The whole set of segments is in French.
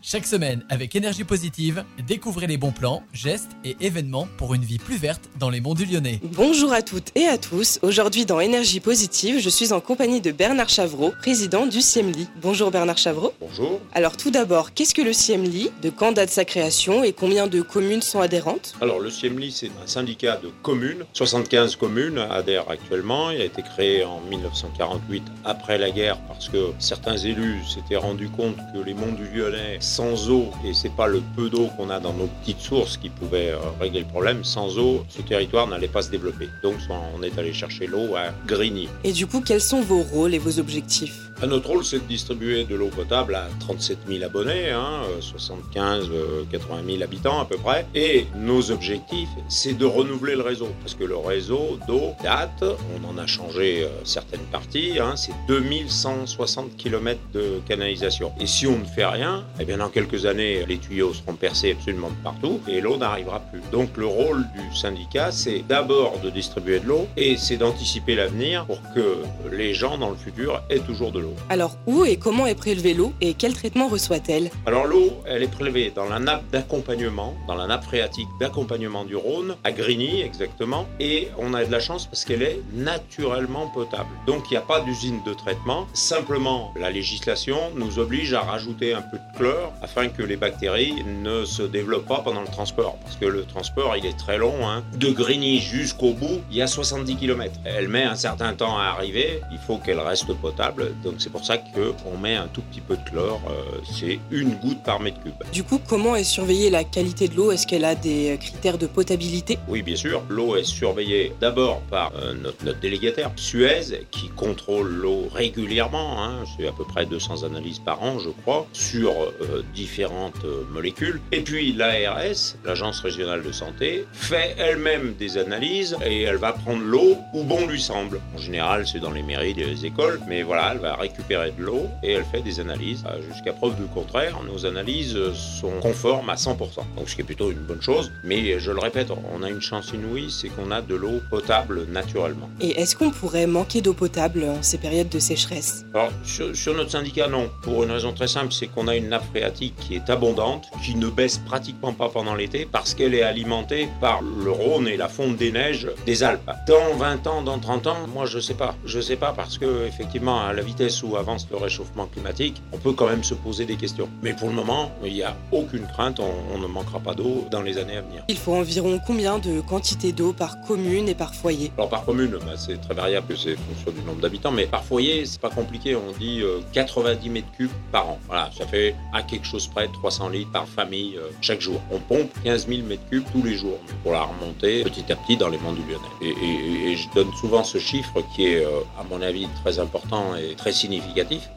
Chaque semaine, avec énergie positive, découvrez les bons plans, gestes et événements pour une vie plus verte dans les monts du Lyonnais. Bonjour à toutes et à tous. Aujourd'hui dans Énergie positive, je suis en compagnie de Bernard Chavreau, président du CIEMLI. Bonjour Bernard Chavreau. Bonjour. Alors tout d'abord, qu'est-ce que le CIEMLI De quand date sa création et combien de communes sont adhérentes? Alors le CIEMLI, c'est un syndicat de communes. 75 communes adhèrent actuellement. Il a été créé en 1948 après la guerre parce que certains élus s'étaient rendus compte que les monts du Lyonnais sans eau, et c'est pas le peu d'eau qu'on a dans nos petites sources qui pouvait euh, régler le problème, sans eau, ce territoire n'allait pas se développer. Donc on est allé chercher l'eau à Grigny. Et du coup, quels sont vos rôles et vos objectifs? Notre rôle, c'est de distribuer de l'eau potable à 37 000 abonnés, hein, 75, 80 000 habitants à peu près. Et nos objectifs, c'est de renouveler le réseau. Parce que le réseau d'eau date, on en a changé euh, certaines parties, hein, c'est 2160 km de canalisation. Et si on ne fait rien, eh bien dans quelques années, les tuyaux seront percés absolument partout et l'eau n'arrivera plus. Donc le rôle du syndicat, c'est d'abord de distribuer de l'eau et c'est d'anticiper l'avenir pour que les gens dans le futur aient toujours de l'eau. Alors où et comment est prélevée l'eau et quel traitement reçoit-elle? Alors l'eau, elle est prélevée dans la nappe d'accompagnement, dans la nappe phréatique d'accompagnement du Rhône, à Grigny exactement, et on a de la chance parce qu'elle est naturellement potable. Donc il n'y a pas d'usine de traitement, simplement la législation nous oblige à rajouter un peu de chlore afin que les bactéries ne se développent pas pendant le transport, parce que le transport il est très long, hein. de Grigny jusqu'au bout, il y a 70 km. Elle met un certain temps à arriver, il faut qu'elle reste potable, donc c'est pour ça qu'on met un tout petit peu de chlore, euh, c'est une goutte par mètre cube. Du coup, comment est surveillée la qualité de l'eau? Est-ce qu'elle a des critères de potabilité? Oui, bien sûr. L'eau est surveillée d'abord par euh, notre, notre, délégataire, Suez, qui contrôle l'eau régulièrement. Hein, c'est à peu près 200 analyses par an, je crois, sur euh, différentes molécules. Et puis l'ARS, l'Agence régionale de santé, fait elle-même des analyses et elle va prendre l'eau où bon lui semble. En général, c'est dans les mairies, les écoles, mais voilà, elle va récupérer de l'eau et elle fait des analyses. Jusqu'à preuve du contraire, nos analyses sont conformes à 100%. Donc ce qui est plutôt une bonne chose. Mais je le répète, on a une chance inouïe, c'est qu'on a de l'eau potable naturellement. Et est-ce qu'on pourrait manquer d'eau potable en ces périodes de sécheresse? Alors sur, sur, notre syndicat, non. Pour une raison très simple, c'est qu'on a une nappe phréatique qui est abondante, qui ne baisse pratiquement pas pendant l'été parce qu'elle est alimentée par le Rhône et la fonte des neiges des Alpes. Dans 20 ans, dans 30 ans, moi je sais pas. Je sais pas parce que effectivement, à la vitesse où avance le réchauffement climatique, on peut quand même se poser des questions. Mais pour le moment, il n'y a aucune crainte, on, on ne manquera pas d'eau dans les années à venir. Il faut environ combien de quantité d'eau par commune et par foyer? Alors par commune, bah, c'est très variable, c'est fonction du nombre d'habitants, mais par foyer, c'est pas compliqué, on dit euh, 90 mètres cubes par an. Voilà, ça fait à quelque chose près 300 litres par famille euh, chaque jour. On pompe 15 000 mètres cubes tous les jours pour la remonter petit à petit dans les monts du Lyonnais. Et, et, et je donne souvent ce chiffre qui est, euh, à mon avis, très important et très significatif.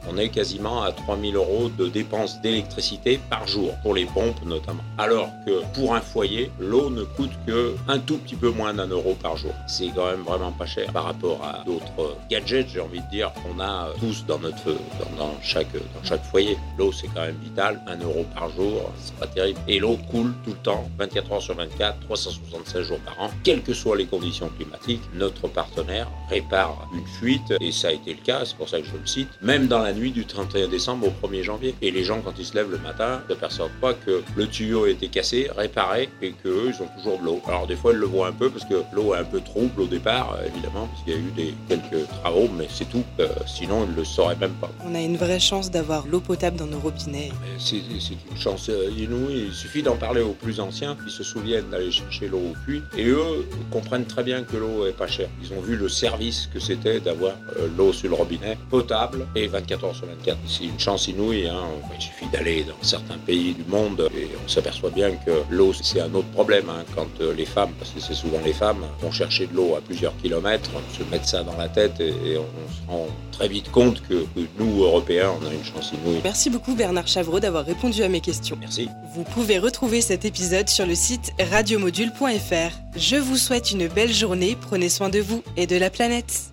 On est quasiment à 3000 euros de dépenses d'électricité par jour pour les pompes notamment. Alors que pour un foyer, l'eau ne coûte que un tout petit peu moins d'un euro par jour. C'est quand même vraiment pas cher par rapport à d'autres gadgets, j'ai envie de dire, qu'on a tous dans notre dans, dans chaque dans chaque foyer. L'eau c'est quand même vital, un euro par jour, c'est pas terrible. Et l'eau coule tout le temps, 24 heures sur 24, 365 jours par an, quelles que soient les conditions climatiques. Notre partenaire répare une fuite et ça a été le cas, c'est pour ça que je le cite, même dans la nuit du 31 décembre au 1er janvier. Et les gens quand ils se lèvent le matin, ne s'aperçoivent pas que le tuyau a été cassé, réparé et qu'eux ils ont toujours de l'eau. Alors des fois ils le voient un peu parce que l'eau est un peu trouble au départ, évidemment, parce qu'il y a eu des, quelques travaux, mais c'est tout. Euh, sinon, ils ne le sauraient même pas. On a une vraie chance d'avoir l'eau potable dans nos robinets. C'est une chance inouïe. Il suffit d'en parler aux plus anciens qui se souviennent d'aller chercher l'eau au puits. Et eux comprennent très bien que l'eau est pas chère. Ils ont vu le service que c'était d'avoir euh, l'eau sur le robinet, potable et 24 heures sur 24. C'est une chance inouïe. Hein. Il suffit d'aller dans certains pays du monde et on s'aperçoit bien que l'eau, c'est un autre problème. Hein. Quand euh, les femmes, parce que c'est souvent les femmes, vont chercher de l'eau à plusieurs kilomètres, se mettent ça dans la tête et, on, se rend très vite compte que, que, nous, Européens, on a une chance inouïe. Merci beaucoup Bernard Chavreau d'avoir répondu à mes questions. Merci. Vous pouvez retrouver cet épisode sur le site radiomodule.fr. Je vous souhaite une belle journée, prenez soin de vous et de la planète.